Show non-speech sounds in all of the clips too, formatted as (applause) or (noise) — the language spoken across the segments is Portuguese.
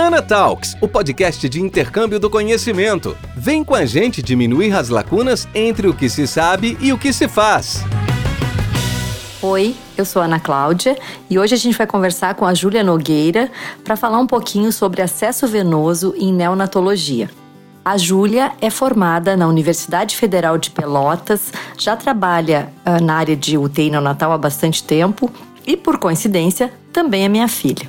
Ana Talks, o podcast de intercâmbio do conhecimento. Vem com a gente diminuir as lacunas entre o que se sabe e o que se faz. Oi, eu sou Ana Cláudia e hoje a gente vai conversar com a Júlia Nogueira para falar um pouquinho sobre acesso venoso em neonatologia. A Júlia é formada na Universidade Federal de Pelotas, já trabalha uh, na área de UTI neonatal há bastante tempo e, por coincidência, também é minha filha.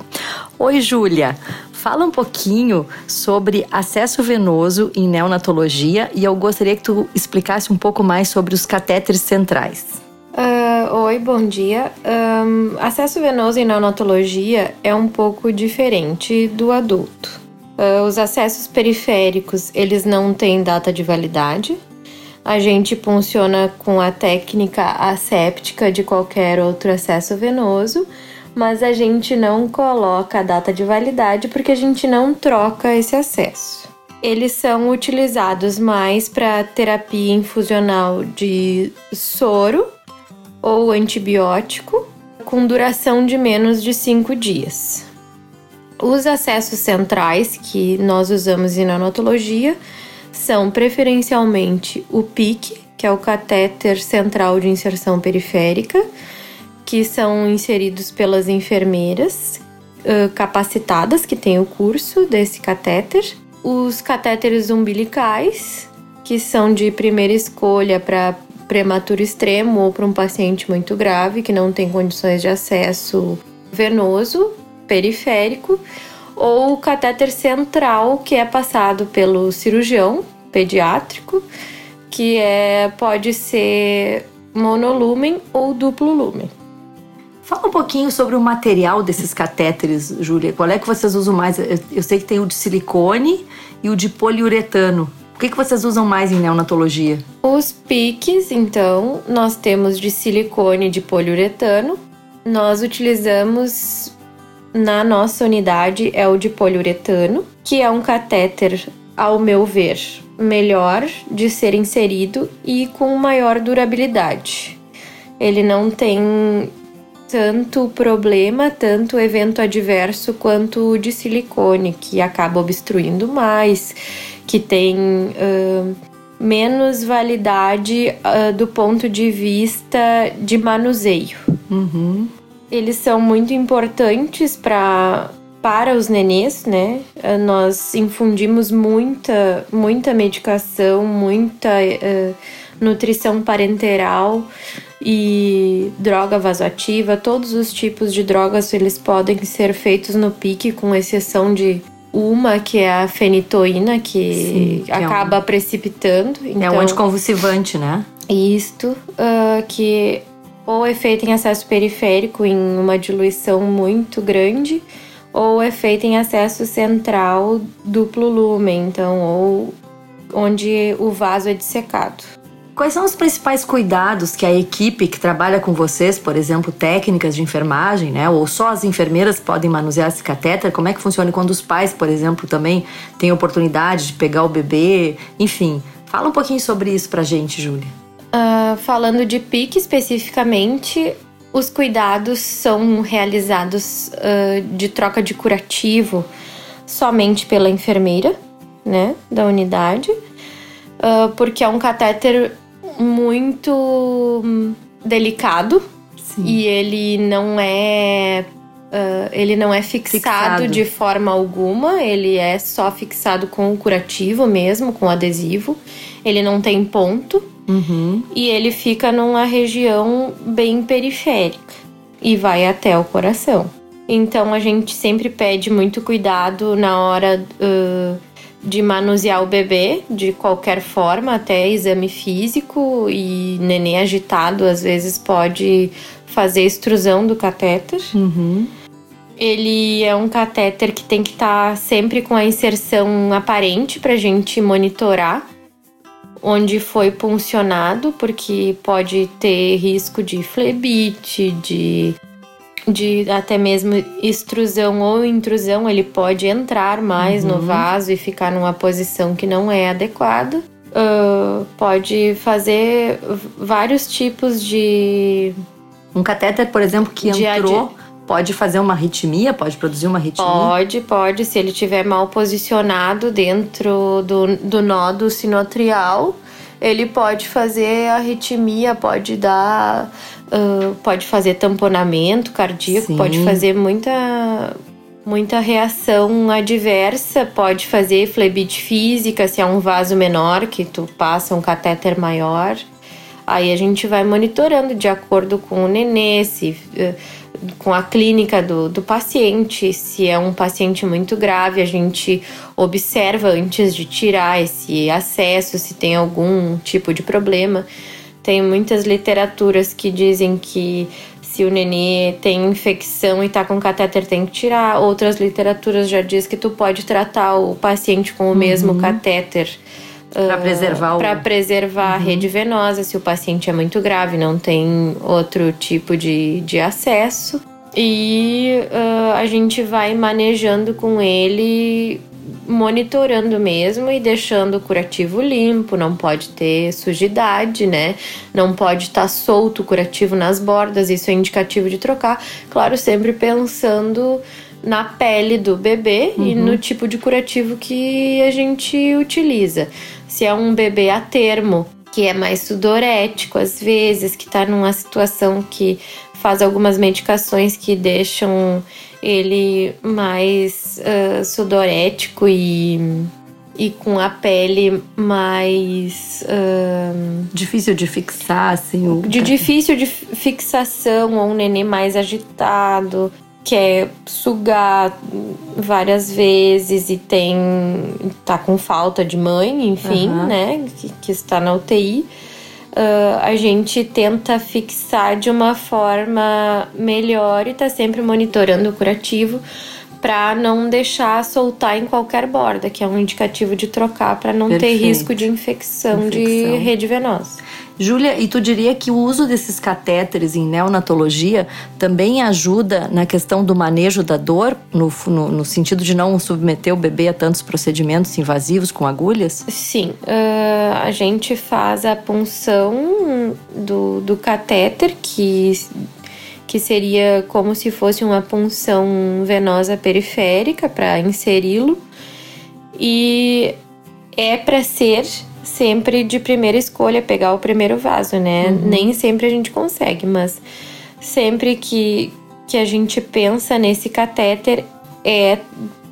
Oi, Júlia. Fala um pouquinho sobre acesso venoso em neonatologia e eu gostaria que tu explicasse um pouco mais sobre os catéteres centrais. Uh, oi, bom dia. Um, acesso venoso em neonatologia é um pouco diferente do adulto. Uh, os acessos periféricos, eles não têm data de validade. A gente funciona com a técnica asséptica de qualquer outro acesso venoso, mas a gente não coloca a data de validade porque a gente não troca esse acesso. Eles são utilizados mais para terapia infusional de soro ou antibiótico, com duração de menos de 5 dias. Os acessos centrais que nós usamos em neonatologia são preferencialmente o PIC, que é o catéter central de inserção periférica, que são inseridos pelas enfermeiras uh, capacitadas que têm o curso desse catéter, os catéteres umbilicais, que são de primeira escolha para prematuro extremo ou para um paciente muito grave que não tem condições de acesso venoso periférico, ou o catéter central, que é passado pelo cirurgião pediátrico, que é, pode ser monolumen ou duplo lumen. Fala um pouquinho sobre o material desses catéteres, Júlia. Qual é que vocês usam mais? Eu sei que tem o de silicone e o de poliuretano. O que, que vocês usam mais em neonatologia? Os piques, então, nós temos de silicone e de poliuretano. Nós utilizamos na nossa unidade é o de poliuretano, que é um catéter, ao meu ver, melhor de ser inserido e com maior durabilidade. Ele não tem tanto problema, tanto evento adverso quanto o de silicone, que acaba obstruindo mais, que tem uh, menos validade uh, do ponto de vista de manuseio. Uhum. Eles são muito importantes para para os nenês, né? Nós infundimos muita, muita medicação, muita nutrição parenteral e droga vasoativa, todos os tipos de drogas eles podem ser feitos no pique, com exceção de uma que é a fenitoína, que, Sim, que acaba é um... precipitando. Então, é um então anticonvulsivante, né? Isto, uh, que ou é feito em acesso periférico em uma diluição muito grande, ou é feito em acesso central duplo lumen, então, ou onde o vaso é dissecado. Quais são os principais cuidados que a equipe que trabalha com vocês, por exemplo, técnicas de enfermagem, né, ou só as enfermeiras podem manusear esse catéter? Como é que funciona quando os pais, por exemplo, também têm oportunidade de pegar o bebê? Enfim, fala um pouquinho sobre isso pra gente, Júlia. Uh, falando de PIC especificamente, os cuidados são realizados uh, de troca de curativo somente pela enfermeira, né, da unidade, uh, porque é um catéter muito hum, delicado Sim. e ele não é uh, ele não é fixado, fixado, de forma alguma, ele é só fixado com o curativo mesmo, com adesivo. Ele não tem ponto uhum. e ele fica numa região bem periférica e vai até o coração. Então a gente sempre pede muito cuidado na hora uh, de manusear o bebê de qualquer forma, até exame físico e neném agitado às vezes pode fazer extrusão do catéter. Uhum. Ele é um catéter que tem que estar tá sempre com a inserção aparente para a gente monitorar onde foi puncionado, porque pode ter risco de flebite, de de até mesmo extrusão ou intrusão, ele pode entrar mais uhum. no vaso e ficar numa posição que não é adequada. Uh, pode fazer vários tipos de. Um catéter, por exemplo, que entrou pode fazer uma arritmia, pode produzir uma arritmia? Pode, pode. Se ele estiver mal posicionado dentro do, do nódo sinotrial, ele pode fazer arritmia, pode dar. Uh, pode fazer tamponamento cardíaco, Sim. pode fazer muita muita reação adversa, pode fazer flebite física, se é um vaso menor que tu passa um catéter maior. Aí a gente vai monitorando de acordo com o nenê, se, com a clínica do, do paciente. Se é um paciente muito grave, a gente observa antes de tirar esse acesso, se tem algum tipo de problema. Tem muitas literaturas que dizem que se o nenê tem infecção e tá com catéter, tem que tirar. Outras literaturas já diz que tu pode tratar o paciente com o uhum. mesmo catéter. Para uh, preservar, o... preservar uhum. a rede venosa, se o paciente é muito grave, não tem outro tipo de, de acesso. E uh, a gente vai manejando com ele monitorando mesmo e deixando o curativo limpo, não pode ter sujidade, né? Não pode estar tá solto o curativo nas bordas, isso é indicativo de trocar. Claro, sempre pensando na pele do bebê uhum. e no tipo de curativo que a gente utiliza. Se é um bebê a termo, que é mais sudorético às vezes, que está numa situação que faz algumas medicações que deixam ele mais uh, sudorético e, e com a pele mais. Uh, difícil de fixar, assim. O... De difícil de fixação, ou um neném mais agitado, quer sugar várias vezes e tem. tá com falta de mãe, enfim, uhum. né? Que, que está na UTI uh, a gente tenta fixar de uma forma melhor e tá sempre monitorando o curativo para não deixar soltar em qualquer borda, que é um indicativo de trocar para não Perfeito. ter risco de infecção, infecção, de rede venosa. Júlia, e tu diria que o uso desses catéteres em neonatologia também ajuda na questão do manejo da dor, no, no, no sentido de não submeter o bebê a tantos procedimentos invasivos com agulhas? Sim, uh, a gente faz a punção do, do catéter, que que seria como se fosse uma punção venosa periférica para inseri-lo. E é para ser sempre de primeira escolha pegar o primeiro vaso, né? Uhum. Nem sempre a gente consegue, mas sempre que, que a gente pensa nesse catéter é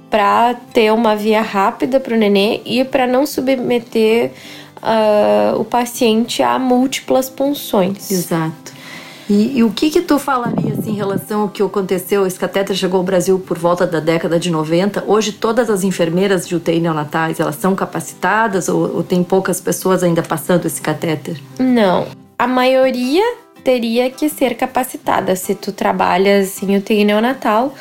para ter uma via rápida para o nenê e para não submeter uh, o paciente a múltiplas punções. Exato. E, e, o que que tu falaria assim, em relação ao que aconteceu? Esse catéter chegou ao Brasil por volta da década de 90. Hoje todas as enfermeiras de UTI neonatais, elas são capacitadas ou, ou tem poucas pessoas ainda passando esse catéter? Não. A maioria teria que ser capacitada. Se tu trabalhas em UTI neonatal,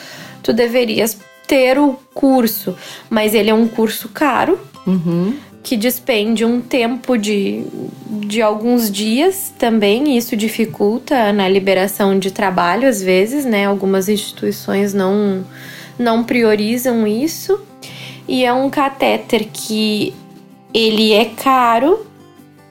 tu deverias ter o curso, mas ele é um curso caro. Uhum que despende um tempo de, de alguns dias também, isso dificulta na liberação de trabalho às vezes, né? Algumas instituições não, não priorizam isso. E é um catéter que ele é caro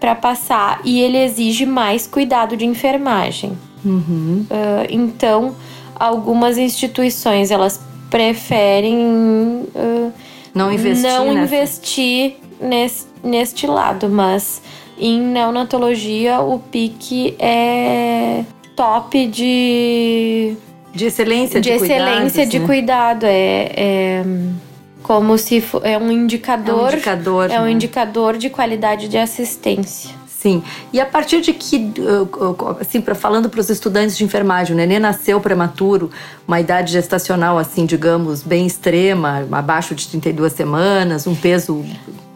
para passar e ele exige mais cuidado de enfermagem. Uhum. Uh, então, algumas instituições elas preferem uh, não investir, não investir nesse, neste lado, mas em neonatologia o pique é top de de excelência de, de excelência cuidados, de né? cuidado é, é como se for, é um indicador é um indicador, é um né? indicador de qualidade de assistência Sim. E a partir de que, assim, pra, falando para os estudantes de enfermagem, o nenê nasceu prematuro, uma idade gestacional, assim, digamos, bem extrema, abaixo de 32 semanas, um peso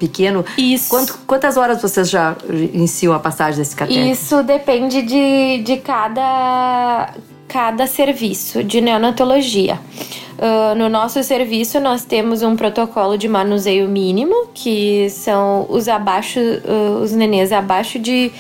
pequeno. Isso. Quanto, quantas horas vocês já iniciam a passagem desse catéter? Isso depende de, de cada, cada serviço de neonatologia. Uh, no nosso serviço, nós temos um protocolo de manuseio mínimo, que são os abaixo, uh, os nenês abaixo de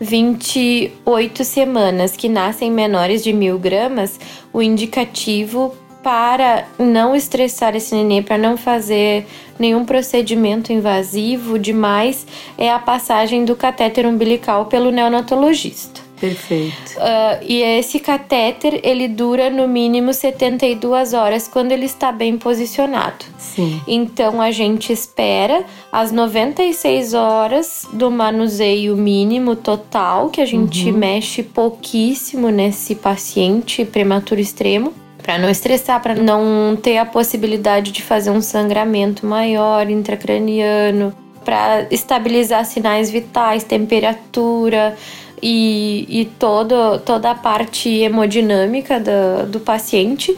28 semanas que nascem menores de mil gramas, o indicativo para não estressar esse nenê, para não fazer nenhum procedimento invasivo demais, é a passagem do catéter umbilical pelo neonatologista. Perfeito. Uh, e esse catéter, ele dura no mínimo 72 horas quando ele está bem posicionado. Sim. Então a gente espera as 96 horas do manuseio mínimo total, que a gente uhum. mexe pouquíssimo nesse paciente prematuro extremo para não estressar, para não ter a possibilidade de fazer um sangramento maior intracraniano, para estabilizar sinais vitais, temperatura e, e todo, toda a parte hemodinâmica do, do paciente.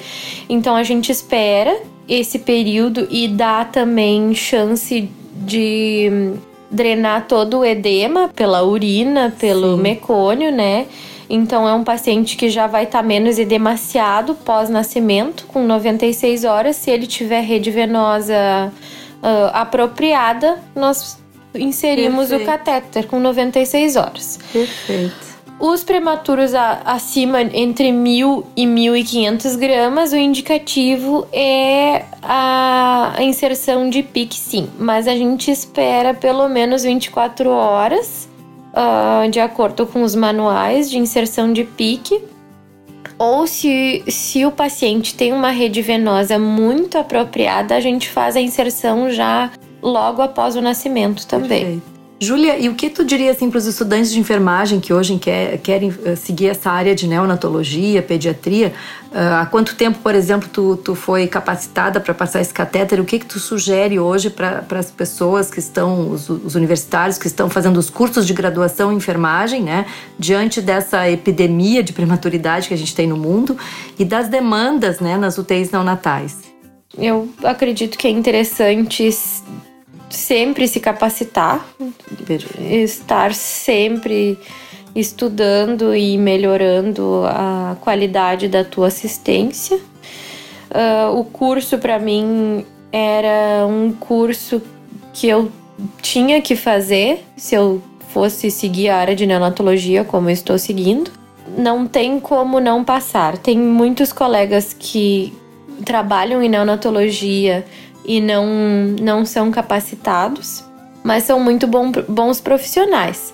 Então a gente espera esse período e dá também chance de drenar todo o edema pela urina, pelo Sim. mecônio, né? Então é um paciente que já vai estar tá menos edemaciado pós-nascimento, com 96 horas. Se ele tiver rede venosa uh, apropriada, nós inserimos Perfeito. o catéter com 96 horas. Perfeito. Os prematuros a, acima entre 1.000 e 1.500 gramas, o indicativo é a, a inserção de PIC, sim. Mas a gente espera pelo menos 24 horas uh, de acordo com os manuais de inserção de pique, ou se, se o paciente tem uma rede venosa muito apropriada, a gente faz a inserção já logo após o nascimento também. Perfeito. Júlia, e o que tu diria assim para os estudantes de enfermagem que hoje quer, querem eh, seguir essa área de neonatologia, pediatria? Uh, há quanto tempo, por exemplo, tu, tu foi capacitada para passar esse catéter? O que, que tu sugere hoje para as pessoas que estão, os, os, universitários que estão fazendo os cursos de graduação em enfermagem, né? Diante dessa epidemia de prematuridade que a gente tem no mundo e das demandas né, nas UTIs neonatais? Eu acredito que é interessante sempre se capacitar, estar sempre estudando e melhorando a qualidade da tua assistência. Uh, o curso para mim era um curso que eu tinha que fazer se eu fosse seguir a área de neonatologia como eu estou seguindo. Não tem como não passar. Tem muitos colegas que trabalham em neonatologia e não, não são capacitados, mas são muito bom, bons profissionais.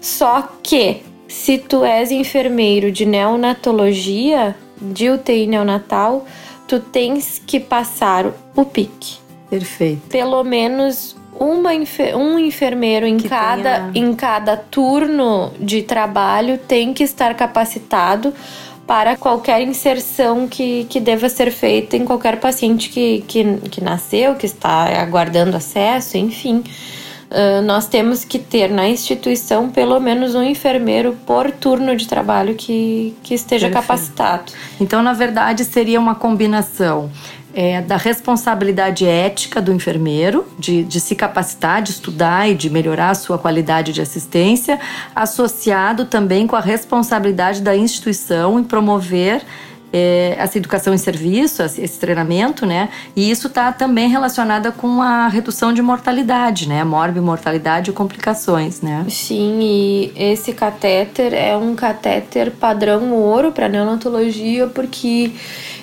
Só que se tu és enfermeiro de neonatologia, de UTI neonatal, tu tens que passar o PIC. Perfeito. Pelo menos uma, um enfermeiro em cada, tenha... em cada turno de trabalho tem que estar capacitado para qualquer inserção que, que deva ser feita em qualquer paciente que, que, que nasceu, que está aguardando acesso, enfim. Uh, nós temos que ter na instituição pelo menos um enfermeiro por turno de trabalho que, que esteja Perfeito. capacitado. Então, na verdade, seria uma combinação é, da responsabilidade ética do enfermeiro, de, de se capacitar, de estudar e de melhorar a sua qualidade de assistência, associado também com a responsabilidade da instituição em promover é, essa educação em serviço, esse treinamento, né? E isso está também relacionado com a redução de mortalidade, né? Morbimortalidade e complicações, né? Sim, e esse catéter é um catéter padrão ouro para neonatologia porque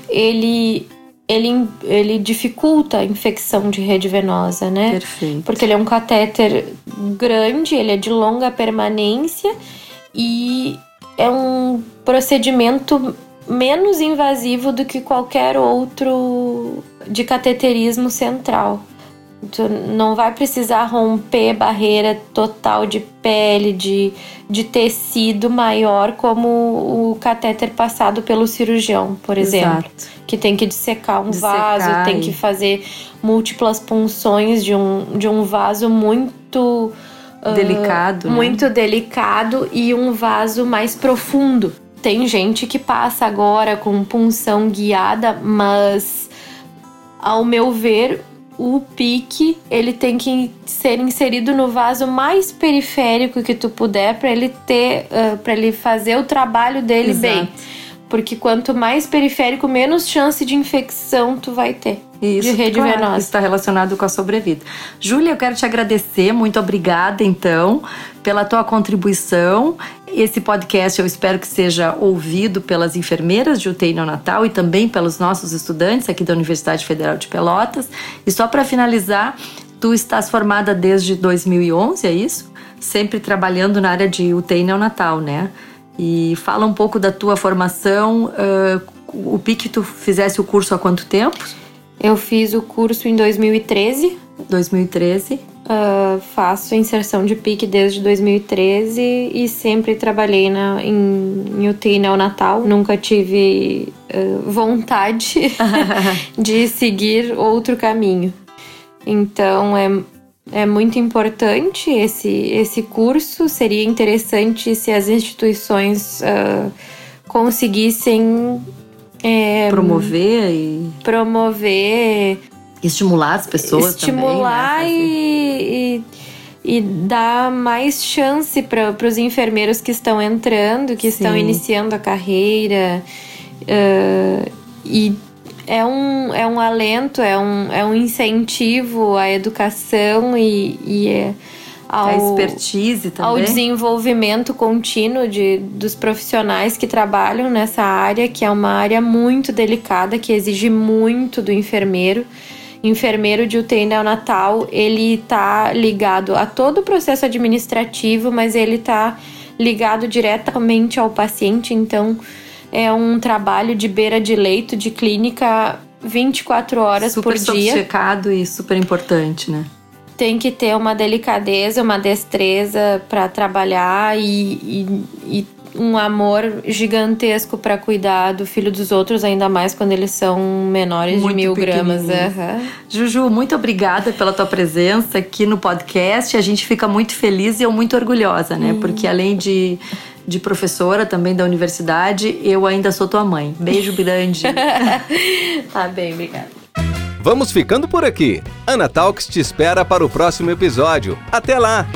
ele ele, ele dificulta a infecção de rede venosa, né? Perfeito. Porque ele é um catéter grande, ele é de longa permanência e é um procedimento menos invasivo do que qualquer outro de cateterismo central. Tu não vai precisar romper barreira total de pele, de, de tecido maior, como o catéter passado pelo cirurgião, por exemplo. Exato. Que tem que dissecar um dissecar vaso, tem que fazer múltiplas punções de um, de um vaso muito. Ah, delicado. Uh, muito delicado e um vaso mais profundo. Tem gente que passa agora com punção guiada, mas ao meu ver, o pique ele tem que ser inserido no vaso mais periférico que tu puder para ele ter uh, para ele fazer o trabalho dele Exato. bem porque quanto mais periférico menos chance de infecção tu vai ter isso, de rede claro, venosa. Está relacionado com a sobrevida. Júlia, eu quero te agradecer, muito obrigada então pela tua contribuição. Esse podcast eu espero que seja ouvido pelas enfermeiras de UTI neonatal e também pelos nossos estudantes aqui da Universidade Federal de Pelotas. E só para finalizar, tu estás formada desde 2011, é isso? Sempre trabalhando na área de UTI neonatal, né? E fala um pouco da tua formação. Uh, o PIC, tu fizesse o curso há quanto tempo? Eu fiz o curso em 2013. 2013. Uh, faço inserção de PIC desde 2013 e sempre trabalhei na, em, em UTI neonatal. Nunca tive uh, vontade (laughs) de seguir outro caminho. Então é, é muito importante esse, esse curso. Seria interessante se as instituições uh, conseguissem é, promover e promover estimular as pessoas estimular também, né? e, e, e, dar mais chance para os enfermeiros que estão entrando que Sim. estão iniciando a carreira uh, e é um, é um alento, é um, é um incentivo à educação e, e é ao, a expertise também. ao desenvolvimento contínuo de, dos profissionais que trabalham nessa área, que é uma área muito delicada, que exige muito do enfermeiro. Enfermeiro de UTI neonatal, ele está ligado a todo o processo administrativo, mas ele está ligado diretamente ao paciente, então é um trabalho de beira de leito, de clínica 24 horas super por dia. Super sofisticado e super importante, né? Tem que ter uma delicadeza, uma destreza para trabalhar e, e, e, um amor gigantesco para cuidar do filho dos outros, ainda mais quando eles são menores muito de mil gramas. Uhum. Juju, muito obrigada pela tua presença aqui no podcast. A gente fica muito feliz e eu muito orgulhosa, né? Uhum. Porque além de de professora também da universidade, eu ainda sou tua mãe. Beijo (laughs) grande. tá bem, obrigada. Vamos ficando por aqui. Ana Talks te espera para o próximo episódio. Até lá!